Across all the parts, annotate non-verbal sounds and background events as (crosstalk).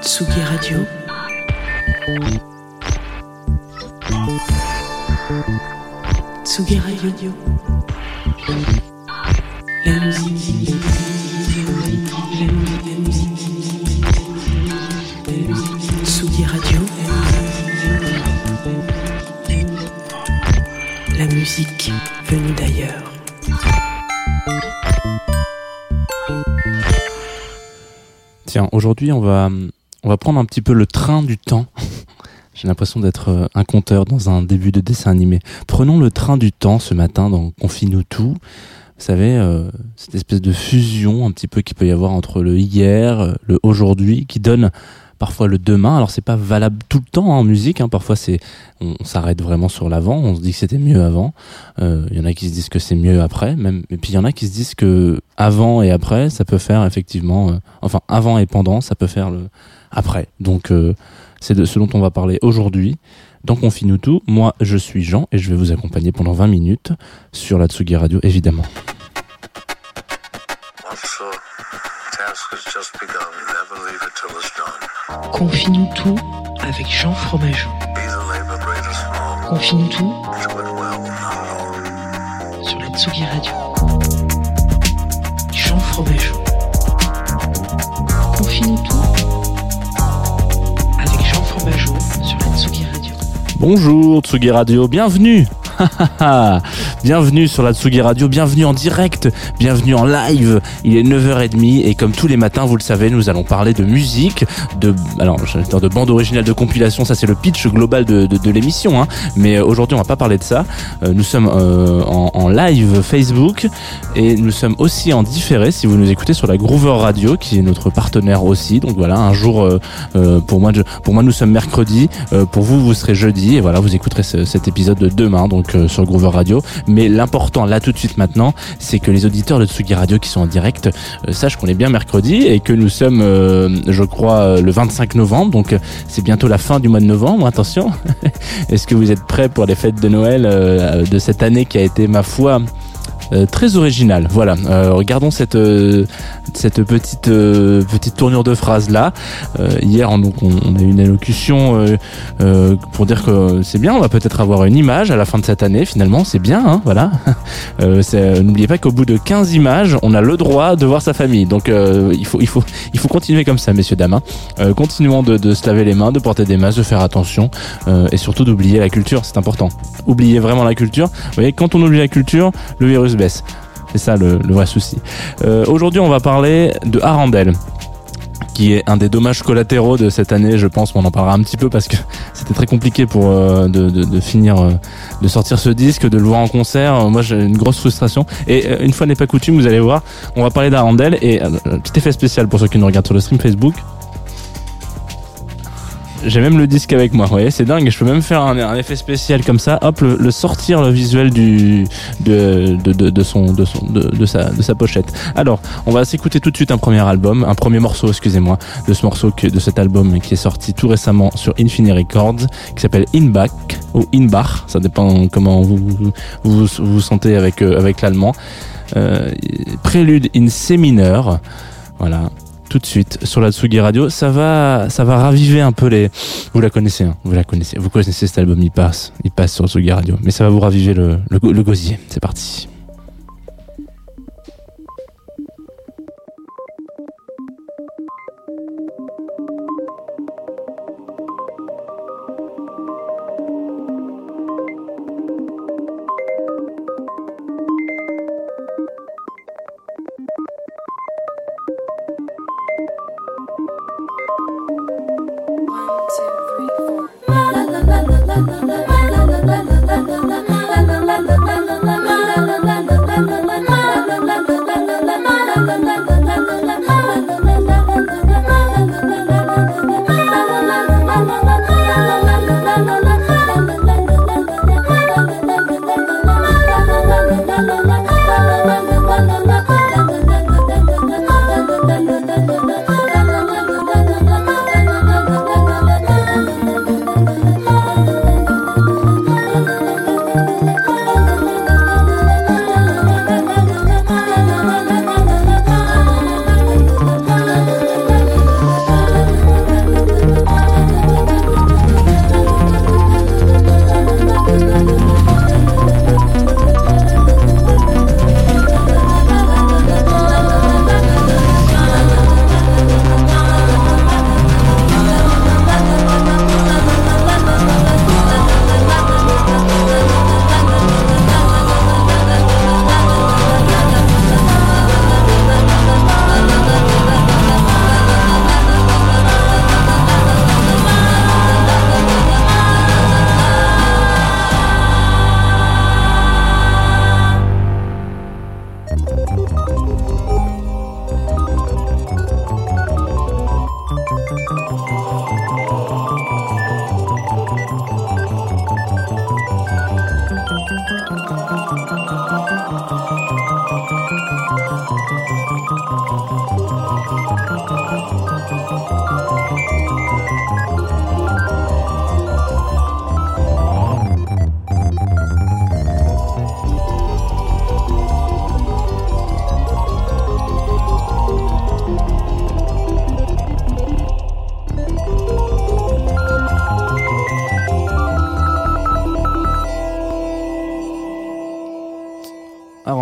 Tsugi Radio. Tsugi Radio. La musique. Radio. La musique venue d'ailleurs. Aujourd'hui, on va, on va prendre un petit peu le train du temps. (laughs) J'ai l'impression d'être euh, un conteur dans un début de dessin animé. Prenons le train du temps ce matin dans Confine-nous tout. Vous savez, euh, cette espèce de fusion un petit peu qu'il peut y avoir entre le hier, euh, le aujourd'hui, qui donne parfois le demain. Alors c'est pas valable tout le temps hein, en musique. Hein. Parfois c'est on, s'arrête vraiment sur l'avant. On se dit que c'était mieux avant. Il y en a qui se disent que c'est mieux après. Même et puis il y en a qui se disent que avant et après ça peut faire effectivement. enfin avant et pendant ça peut faire le après. Donc c'est de ce dont on va parler aujourd'hui. Dans Confine-nous tout, moi je suis Jean et je vais vous accompagner pendant 20 minutes sur la Tsugi Radio évidemment. Confine-nous tout avec Jean Fromageau. Confine-nous tout sur la Tsugi Radio. Jean Fromageau. Confine-nous tout avec Jean Fromageau sur la Tsugi Radio. Bonjour Tsugi Radio, bienvenue (laughs) bienvenue sur la Tsugi Radio, bienvenue en direct, bienvenue en live. Il est 9h30 et comme tous les matins, vous le savez, nous allons parler de musique, de alors de bande originale de compilation, ça c'est le pitch global de, de, l'émission. Hein. Mais aujourd'hui, on va pas parler de ça. Euh, nous sommes euh, en, live Facebook et nous sommes aussi en différé si vous nous écoutez sur la Groover Radio, qui est notre partenaire aussi. Donc voilà, un jour euh, pour moi, pour moi, nous sommes mercredi. pour vous, vous serez jeudi et voilà, vous écouterez ce, cet épisode de demain. Sur Groover Radio. Mais l'important là tout de suite maintenant, c'est que les auditeurs de Tsugi Radio qui sont en direct euh, sachent qu'on est bien mercredi et que nous sommes, euh, je crois, euh, le 25 novembre. Donc c'est bientôt la fin du mois de novembre. Attention. (laughs) Est-ce que vous êtes prêts pour les fêtes de Noël de cette année qui a été, ma foi, euh, très original. Voilà, euh, regardons cette euh, cette petite petite tournure de phrase là. hier, on, donc on, a eu une allocution pour dire que c'est bien, on va peut-être avoir une image à la fin de cette année. Finalement, c'est bien, hein, voilà. (laughs) N'oubliez pas qu'au bout de 15 images, on a le droit de voir sa famille. Donc il faut il faut il faut continuer comme ça, messieurs dames. Hein. continuons de, de se laver les mains, de porter des masques, de faire attention et surtout d'oublier la culture. C'est important. Oubliez vraiment la culture. Vous voyez, quand on oublie la culture, le virus C'est ça le, vrai souci. Euh, aujourd'hui, on va parler de Arandel qui est un des dommages collatéraux de cette année, je pense. On en parlera un petit peu parce que (laughs) c'était très compliqué pour euh, de, finir, euh, de sortir ce disque, de le voir en concert. Moi, j'ai une grosse frustration. Et une fois n'est pas coutume, vous allez voir, on va parler d'Arandel et petit effet spécial pour ceux qui nous regardent sur le stream Facebook. J'ai même le disque avec moi. Vous voyez, c'est dingue. Je peux même faire un, effet spécial comme ça. Hop, le, sortir le visuel du de, de, de, son de son de, sa de sa pochette. Alors, on va s'écouter tout de suite un premier album, un premier morceau, excusez-moi, de ce morceau que, de cet album qui est sorti tout récemment sur Infinity Records, qui s'appelle Inback ou Inbach. Ça dépend comment vous vous vous, sentez avec euh, avec l'allemand. Euh, prélude in C mineur. Voilà, tout de suite sur la Tsugi Radio. Ça va, ça va raviver un peu les. Vous la connaissez, hein, vous la connaissez, vous connaissez cet album. Il passe, il passe sur Tsugi Radio, mais ça va vous raviver le, le, le gosier. C'est parti.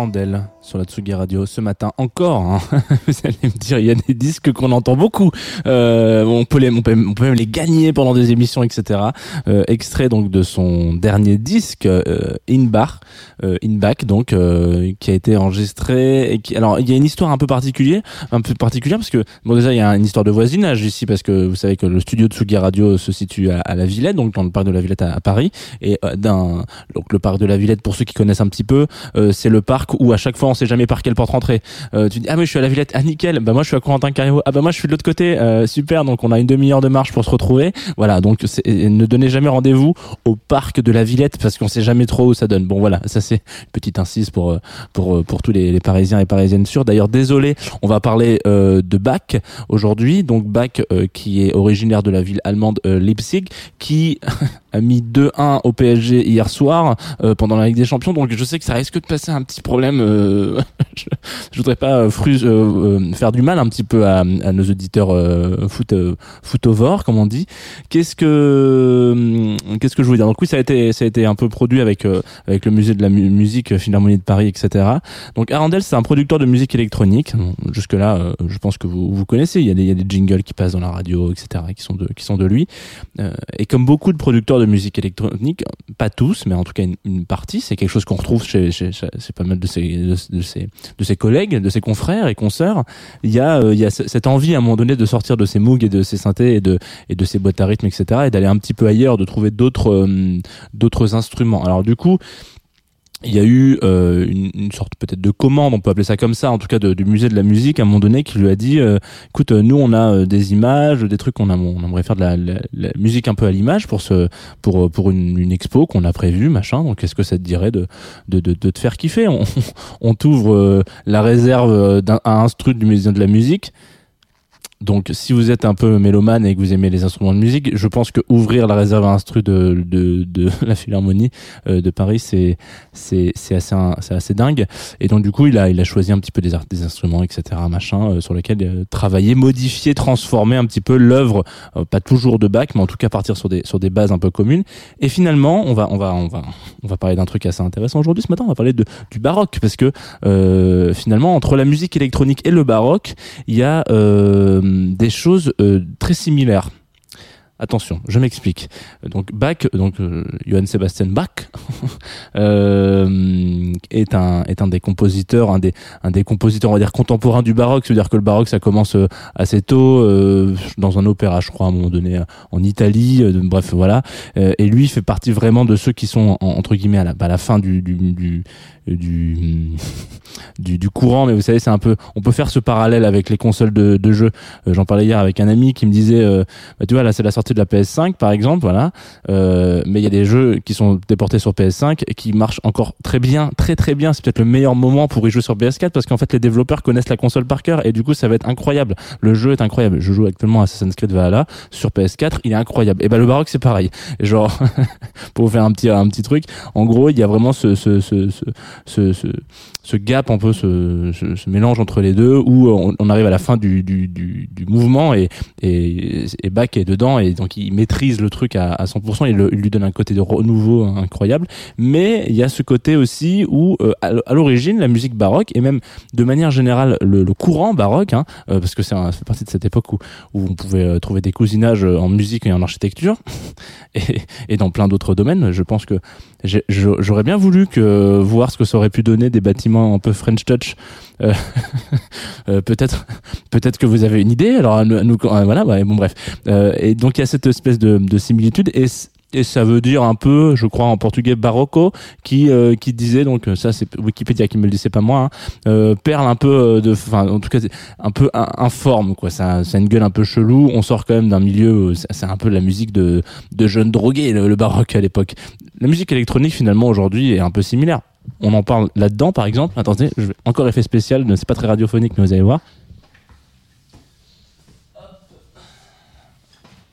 Arundel sur la Tsugi Radio ce matin encore. Hein. (laughs) Vous allez me dire, il y a des disques qu'on entend beaucoup. Euh, on, peut les, on, peut, même les gagner pendant des émissions, etc. Euh, extrait donc de son dernier disque, euh, In Bar, euh, In Back, donc euh, qui a été enregistré. Et qui, alors il y a une histoire un peu particulière, un peu particulière parce que bon déjà il y a une histoire de voisinage ici parce que vous savez que le studio de Tsugi Radio se situe à, à la Villette, donc dans le parc de la Villette à, Paris, et euh, d'un donc le parc de la Villette pour ceux qui connaissent un petit peu, c'est le parc où à chaque fois on sait jamais par quelle porte rentrer. Euh, tu dis ah mais je suis à la Villette, ah nickel, bah moi je suis à Corentin Carriero, ah bah moi je suis de l'autre côté, euh, super, donc on a une demi-heure de marche pour se retrouver. Voilà, donc ne donnez jamais rendez-vous au parc de la Villette parce qu'on sait jamais trop où ça donne. Bon voilà, ça c'est une petite incise pour euh, pour pour tous les, les Parisiens et Parisiennes sûrs. D'ailleurs désolé, on va parler euh, de Bach aujourd'hui, donc Bach euh, qui est originaire de la ville allemande Leipzig, qui (laughs) mis 2-1 au PSG hier soir pendant la Ligue des Champions. Donc je sais que ça risque de passer un petit problème. (laughs) je, je voudrais pas frus, faire du mal un petit peu à, à nos auditeurs foot footovores, comme on dit. Qu'est-ce que qu'est-ce que je voulais dire? Donc oui, ça a été ça a été un peu produit avec avec le musée de la mu musique Philharmonie de Paris, etc. Donc Arundel, c'est un producteur de musique électronique. Jusque là, je pense que vous vous connaissez. Il y a des il y a des jingles qui passent dans la radio, etc. qui sont de qui sont de lui. et comme beaucoup de producteurs de musique électronique, pas tous, mais en tout cas une, partie, c'est quelque chose qu'on retrouve chez, chez, pas mal de ses de, de, collègues, de ses confrères et consoeurs. Il y a il y a cette envie à un moment donné de sortir de ses Moog et de ses synthés et de et de ses boîtes à rythme, etc. et d'aller un petit peu ailleurs, de trouver d'autres d'autres instruments. Alors du coup, il y a eu euh, une, une, sorte peut-être de commande, on peut appeler ça comme ça, en tout cas du musée de la musique à un moment donné qui lui a dit, euh, écoute, nous on a euh, des images, des trucs qu'on a, on aimerait faire de la, la, la, musique un peu à l'image pour ce, pour pour une, une expo qu'on a prévue, machin. Donc est-ce que ça te dirait de de, de, de te faire kiffer? On, (laughs) on t'ouvre la réserve d'un instru du musée de la musique donc, si vous êtes un peu mélomane et que vous aimez les instruments de musique, je pense que ouvrir la réserve à instru de, de, de (laughs) la Philharmonie euh, de Paris, c'est c'est assez c'est assez dingue. Et donc du coup, il a il a choisi un petit peu des, des instruments, etc. machin, euh, sur lesquels euh, travailler, modifier, transformer un petit peu l'œuvre, euh, pas toujours de Bach, mais en tout cas partir sur des sur des bases un peu communes. Et finalement, on va on va on va on va parler d'un truc assez intéressant aujourd'hui. Ce matin, on va parler de du baroque parce que euh, finalement, entre la musique électronique et le baroque, il y a des choses euh, très similaires. Attention, je m'explique. Donc Bach, donc euh, Johann Sebastian Bach, (laughs) euh, est un est un des compositeurs, un des un des compositeurs on va dire contemporains du baroque. C'est-à-dire que le baroque ça commence euh, assez tôt euh, dans un opéra, je crois à un moment donné en Italie. bref, voilà. et lui fait partie vraiment de ceux qui sont en, entre guillemets à la, la fin du, du, du du, (laughs) du, du courant, mais vous savez, c'est un peu, on peut faire ce parallèle avec les consoles de, de jeux. Euh, J'en parlais hier avec un ami qui me disait, euh, bah, tu vois, là c'est la sortie de la PS5 par exemple, voilà, euh, mais il y a des jeux qui sont déportés sur PS5 et qui marchent encore très bien, très très bien. C'est peut-être le meilleur moment pour y jouer sur PS4 parce qu'en fait les développeurs connaissent la console par cœur et du coup ça va être incroyable. Le jeu est incroyable. Je joue actuellement Assassin's Creed Valhalla sur PS4, il est incroyable. Et ben le Baroque c'est pareil. Genre (laughs) pour vous faire un petit un petit truc, en gros il y a vraiment ce, ce, ce, ce ce, ce, ce gap, un peu ce, ce, ce, mélange entre les deux, où on, on arrive à la fin du, du, du, du mouvement et, et, et Bach est dedans et donc il maîtrise le truc à, à 100%, il, il lui donne un côté de renouveau incroyable, mais il y a ce côté aussi où euh, à l'origine la musique baroque et même de manière générale le, le courant baroque, hein, euh, parce que c'est fait partie de cette époque où, où on pouvait euh, trouver des cousinages en musique et en architecture (laughs) et, et dans plein d'autres domaines, je pense que j'aurais bien voulu que voir ce que ça aurait pu donner des bâtiments un peu French Touch. Euh, (laughs) euh, peut-être, peut-être que vous avez une idée. Alors nous, euh, voilà, ouais, bon bref. Euh, et donc il y a cette espèce de, de similitude et et ça veut dire un peu, je crois en portugais barocco, qui euh, qui disait donc ça c'est Wikipédia qui me le dit, c'est pas moi, hein, euh, perle un peu de, enfin en tout cas un peu informe quoi. Ça, ça a une gueule un peu chelou. On sort quand même d'un milieu, c'est un peu la musique de de jeunes drogués le, le baroque à l'époque. La musique électronique finalement aujourd'hui est un peu similaire. On en parle là-dedans par exemple. Attendez, je vais, encore effet spécial, c'est pas très radiophonique mais vous allez voir.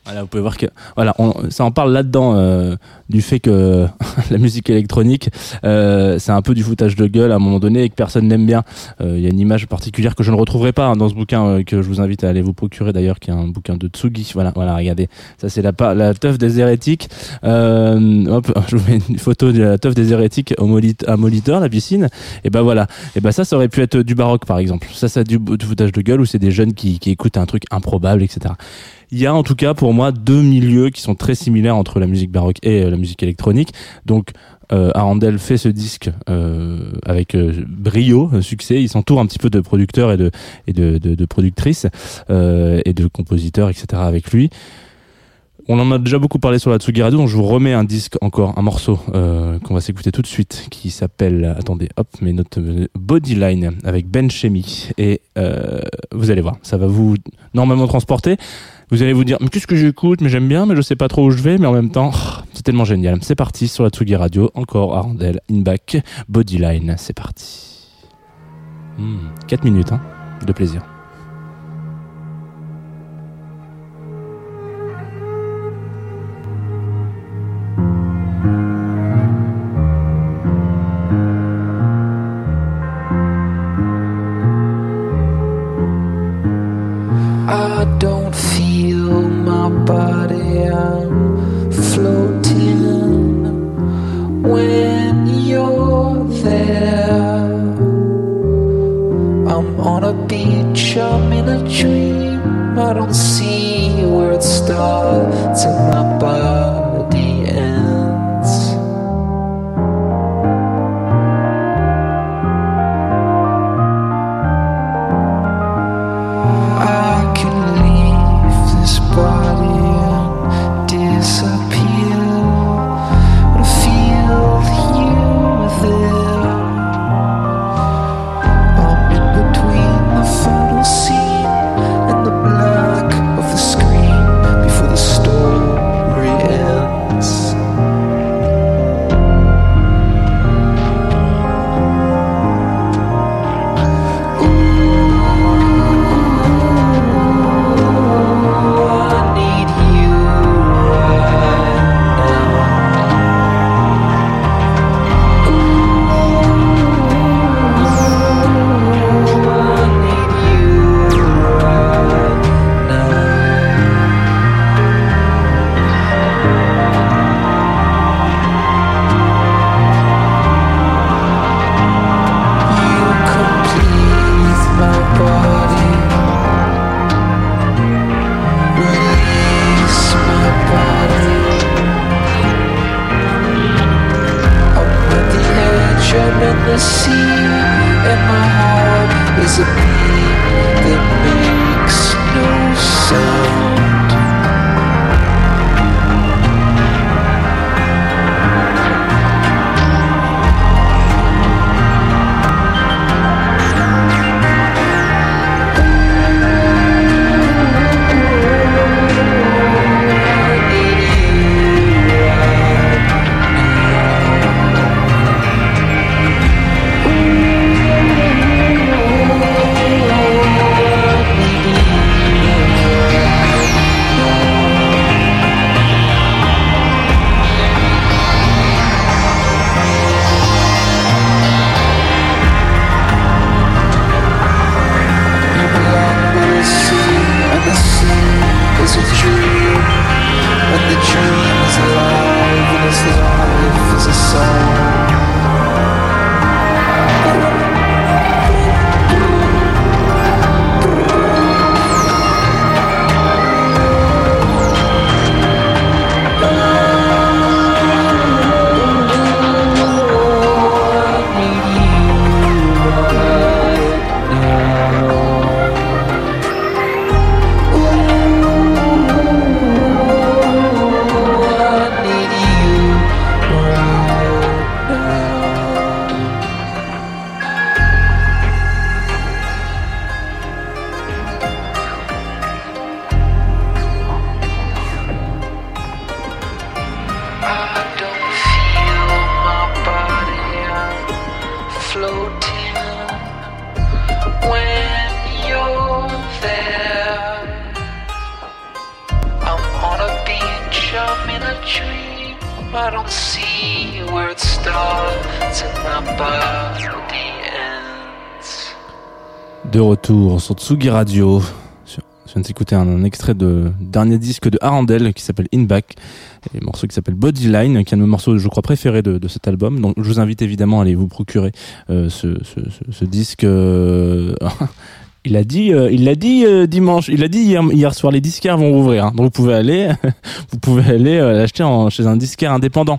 Voilà, vous pouvez voir que voilà, on, ça en parle là-dedans euh, du fait que (laughs) la musique électronique, euh, c'est un peu du foutage de gueule à un moment donné et que personne n'aime bien. Euh, Il y a une image particulière que je ne retrouverai pas hein, dans ce bouquin euh, que je vous invite à aller vous procurer d'ailleurs, qui est un bouquin de Tsugi. Voilà, voilà, regardez, ça c'est la la teuf des hérétiques. Euh, hop, (laughs) je vous mets une photo de la teuf des hérétiques au Molit- à Molitor, la piscine. Et ben voilà, et ben ça, ça aurait pu être du baroque par exemple. Ça, c'est du, du foutage de gueule où c'est des jeunes qui, qui écoutent un truc improbable, etc. Il y a en tout cas pour moi deux milieux qui sont très similaires entre la musique baroque et euh, la musique électronique. Donc euh, Arandel fait ce disque euh, avec euh, brio, succès. Il s'entoure un petit peu de producteurs et de, et de, de, de productrices euh, et de compositeurs, etc. avec lui. On en a déjà beaucoup parlé sur la Tsugi Radio, donc je vous remets un disque encore, un morceau euh, qu'on va s'écouter tout de suite, qui s'appelle, attendez, hop, notes, euh, Bodyline avec Ben Chemi. Et vous allez voir, ça va vous normalement transporter. Vous allez vous dire, mais qu'est-ce que j'écoute, mais j'aime bien, mais je sais pas trop où je vais, mais en même temps, oh, c'est tellement génial. C'est parti sur la Tsugi Radio, encore Arandel, Inback, Bodyline, c'est parti. 4 minutes, hein, de plaisir. In the sea, and my heart is a beat I don't see where it starts and my body ends. De retour sur Tsugi Radio. Je viens de s'écouter un, un extrait de dernier disque de Arandel qui s'appelle In Back, et un morceau qui s'appelle Bodyline, qui est un de mes morceaux, je crois, préférés de, cet album. Donc, je vous invite évidemment à aller vous procurer euh, ce disque. euh, (laughs) Il a dit, euh, il l'a dit euh, dimanche, il a dit hier, hier soir, les disquaires vont rouvrir. hein. donc vous pouvez aller, (laughs) vous pouvez aller euh, l'acheter chez un disquaire indépendant.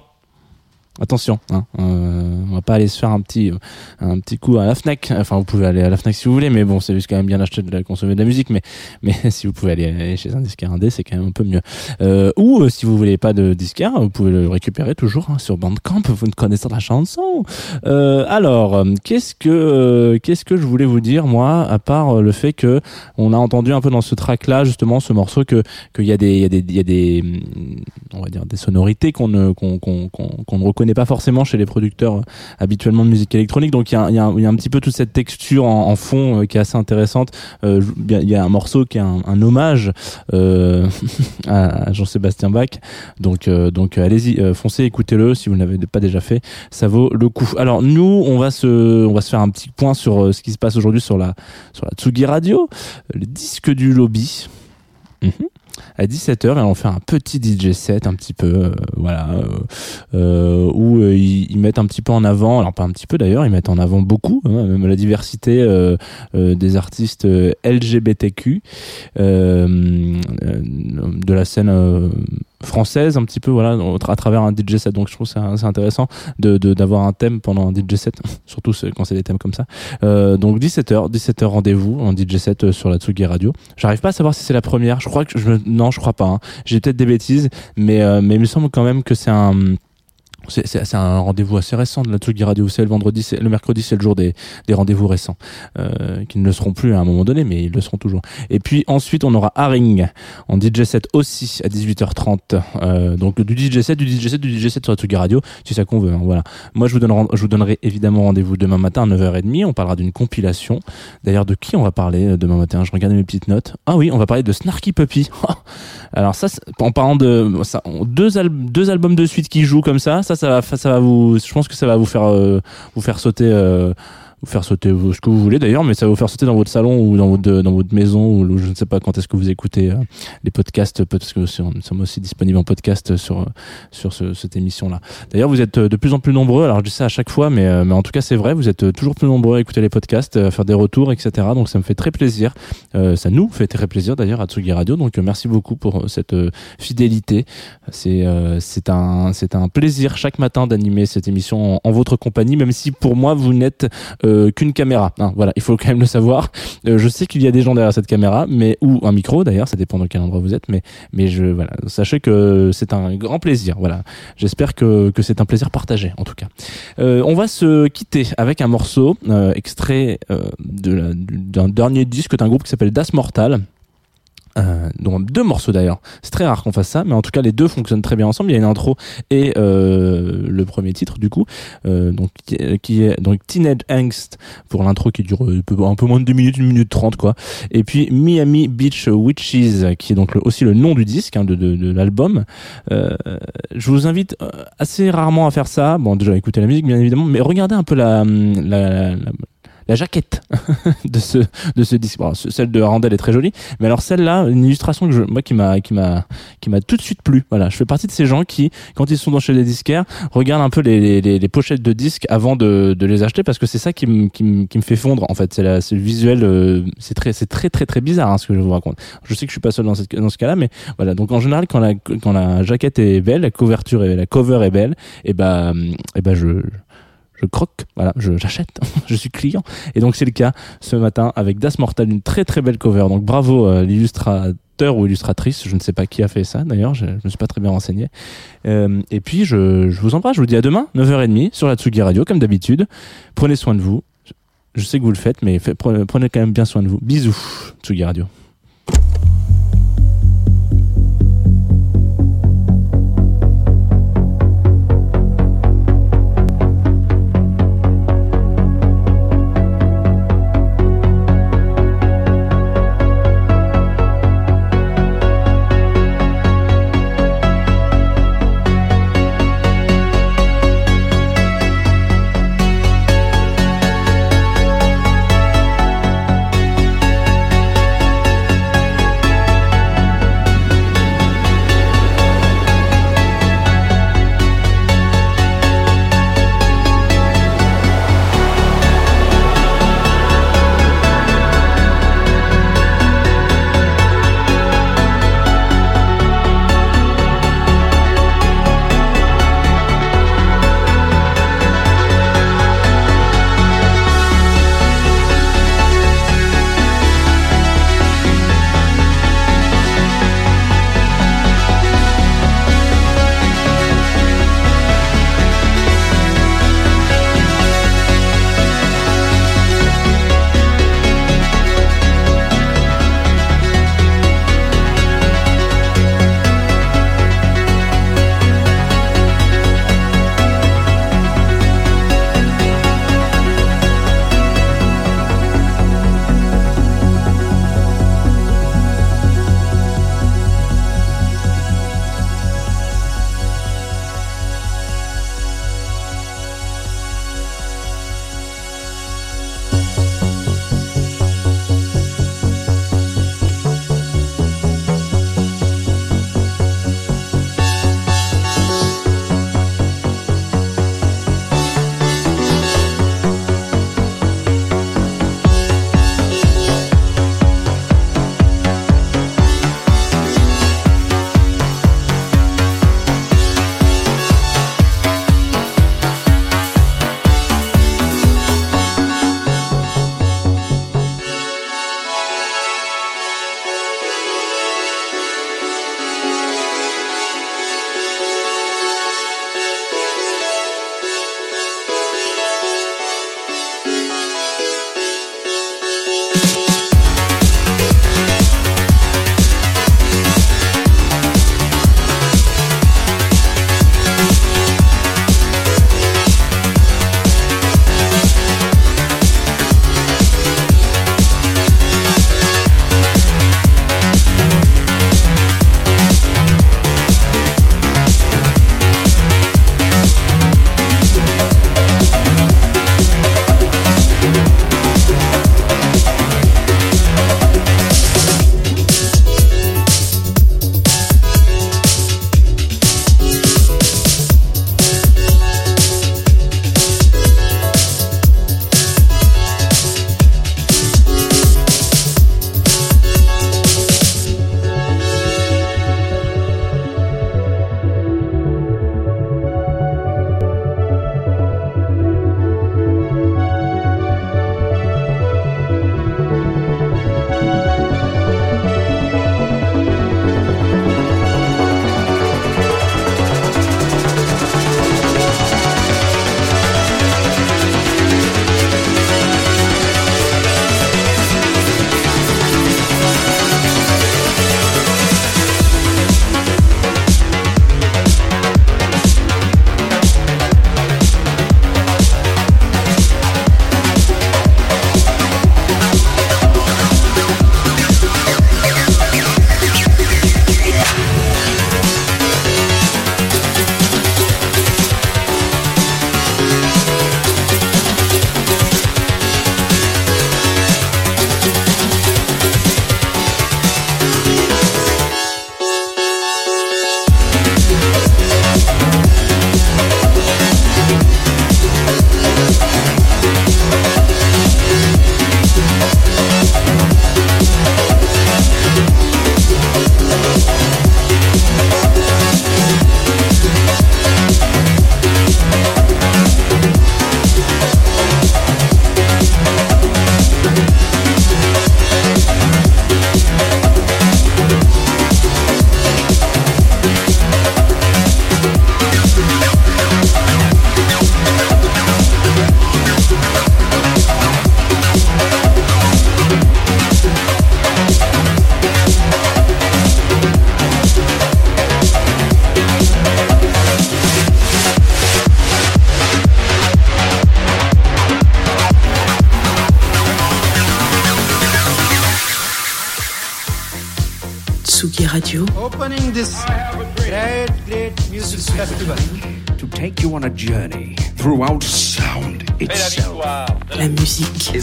Attention, hein, euh, on va pas aller se faire un petit, un petit coup à la Fnac. Enfin, vous pouvez aller à la Fnac si vous voulez, mais bon, c'est juste quand même bien d'acheter de la consommer de la musique. Mais, mais (laughs) si vous pouvez aller, chez un disquaire indé, c'est quand même un peu mieux. Euh, ou euh, si vous voulez pas de disquaire, vous pouvez le récupérer toujours hein, sur Bandcamp. Vous ne connaissez la chanson. Euh, alors, euh, qu'est-ce que, euh, qu'est-ce que je voulais vous dire moi, à part euh, le fait que on a entendu un peu dans ce track-là justement ce morceau que qu'il y a des, il y a des, il y a des, hum, on va dire des sonorités qu'on, qu'on, qu'on, qu'on ne reconnaît pas forcément chez les producteurs euh, habituellement de musique électronique. Donc il y a, un- petit peu toute cette texture en, fond euh, qui est assez intéressante. Euh, il y a- un morceau qui est un, hommage (laughs) à Jean-Sébastien Bach. Donc, donc allez-y, foncez, écoutez-le si vous ne l'avez pas déjà fait, ça vaut le coup. Alors nous, on va se, on va se faire un petit point sur ce qui se passe aujourd'hui sur la, sur la Tsugi Radio, le disque du lobby. Mhm. À 17h, ils vont faire un petit DJ set, un petit peu, euh, voilà, euh, euh, où ils, mettent un petit peu en avant, alors pas un petit peu d'ailleurs, ils mettent en avant beaucoup, hein, même la diversité des artistes LGBTQ de la scène française, un petit peu, voilà, à travers un DJ set. Donc je trouve c'est intéressant de d'avoir un thème pendant un DJ set, (laughs) surtout quand c'est des thèmes comme ça. Euh, donc 17h, 17h rendez-vous en DJ set euh, sur la Tsugi Radio. J'arrive pas à savoir si c'est la première. Je crois que je non, je crois pas. hein. J'ai peut-être des bêtises, mais euh, mais il me semble quand même que c'est un c'est un rendez-vous assez récent de la Tsugi Radio. C'est le vendredi, le mercredi, c'est le jour des, des rendez-vous récents, euh, qui ne le seront plus à un moment donné, mais ils le seront toujours. Et puis ensuite, on aura Haring en DJ set aussi à 18h30. Euh, donc du DJ set, du DJ set, du DJ set sur la Tsugi Radio, si ça conveut. hein, voilà. Moi, je vous, donne, je vous donnerai évidemment rendez-vous demain matin à 9h30. On parlera d'une compilation. D'ailleurs, de qui on va parler euh, demain matin? Je regarde mes petites notes. Ah oui, on va parler de Snarky Puppy. (laughs) Alors ça, en parlant de ça, deux, al- deux albums de suite qui jouent comme ça, ça, ça va, ça va vous, je pense que ça va vous faire, euh, vous faire sauter, euh, vous faire sauter ce que vous voulez d'ailleurs, mais ça va vous faire sauter dans votre salon ou dans votre, dans votre maison ou je ne sais pas quand est-ce que vous écoutez euh, les podcasts, parce que nous sommes aussi disponibles en podcast sur sur ce- cette émission-là. D'ailleurs, vous êtes euh, de plus en plus nombreux. Alors je dis ça à chaque fois, mais euh, mais en tout cas c'est vrai, vous êtes toujours plus nombreux à écouter les podcasts, à faire des retours, etc. Donc ça me fait très plaisir. Ça nous fait très plaisir d'ailleurs à Tsugi Radio. Donc merci beaucoup pour cette fidélité. C'est c'est un un plaisir chaque matin d'animer cette émission en, votre compagnie, même si pour moi vous n'êtes qu'une caméra. hein. voilà, il faut quand même le savoir. Euh, je sais qu'il y a des gens derrière cette caméra, mais ou un micro d'ailleurs, ça dépend de quel endroit vous êtes, mais mais je voilà, sachez que c'est un grand plaisir. Voilà, j'espère que que c'est un plaisir partagé en tout cas. Euh, on va se quitter avec un morceau euh, extrait euh, d'un dernier disque d'un groupe qui s'appelle Das Mortal. Euh, deux morceaux d'ailleurs. C'est très rare qu'on fasse ça, mais en tout cas les deux fonctionnent très bien ensemble. Il y a une intro et euh, le premier titre du coup, euh, donc qui est, donc Teenage Angst pour l'intro qui dure euh, un peu moins de 2 minutes, 1 minute 30 quoi. Et puis Miami Beach Witches qui est donc aussi le nom du disque hein, de, de, de l'album. Euh, je vous invite euh, assez rarement à faire ça. Bon déjà écoutez la musique bien évidemment, mais regardez un peu la la, la, la jaquette (laughs) de ce de ce disque. Bon, ce- celle de Randall est très jolie, mais alors celle-là, une illustration que je, moi qui m'a qui m'a qui m'a tout de suite plu. Voilà, je fais partie de ces gens qui, quand ils sont dans chez les disquaires, regardent un peu les, les, les, pochettes de disques avant de, de les acheter parce que c'est ça qui me qui me fait fondre. En fait, c'est la le visuel. euh, c'est très c'est très très très bizarre hein, ce que je vous raconte. Je sais que je suis pas seul dans cette dans ce cas-là, mais voilà. Donc en général, quand la quand la jaquette est belle, la couverture la cover est belle, et ben et ben je je croque, voilà, j'achète, (laughs) je suis client. Et donc c'est le cas ce matin avec Das Mortal, une très très belle cover. Donc bravo euh, l'illustrateur ou illustratrice, je ne sais pas qui a fait ça d'ailleurs, je ne me suis pas très bien renseigné. Euh, et puis je, vous embrasse, je vous dis à demain, 9h30 sur la Tsugi Radio comme d'habitude. Prenez soin de vous. Je sais que vous le faites, mais prenez, prenez quand même bien soin de vous. Bisous, Tsugi Radio.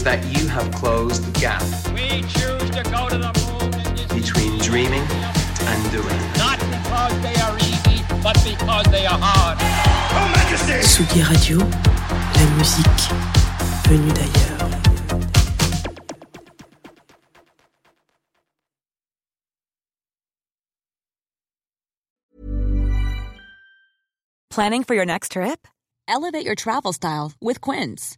Is that you have closed the gap We choose to go to the moon between dreaming and doing. not because they are easy, but because they are hard. Oh, Tsugi Radio, la musique venue d'ailleurs. Planning for your next trip? Elevate your travel style with Quince.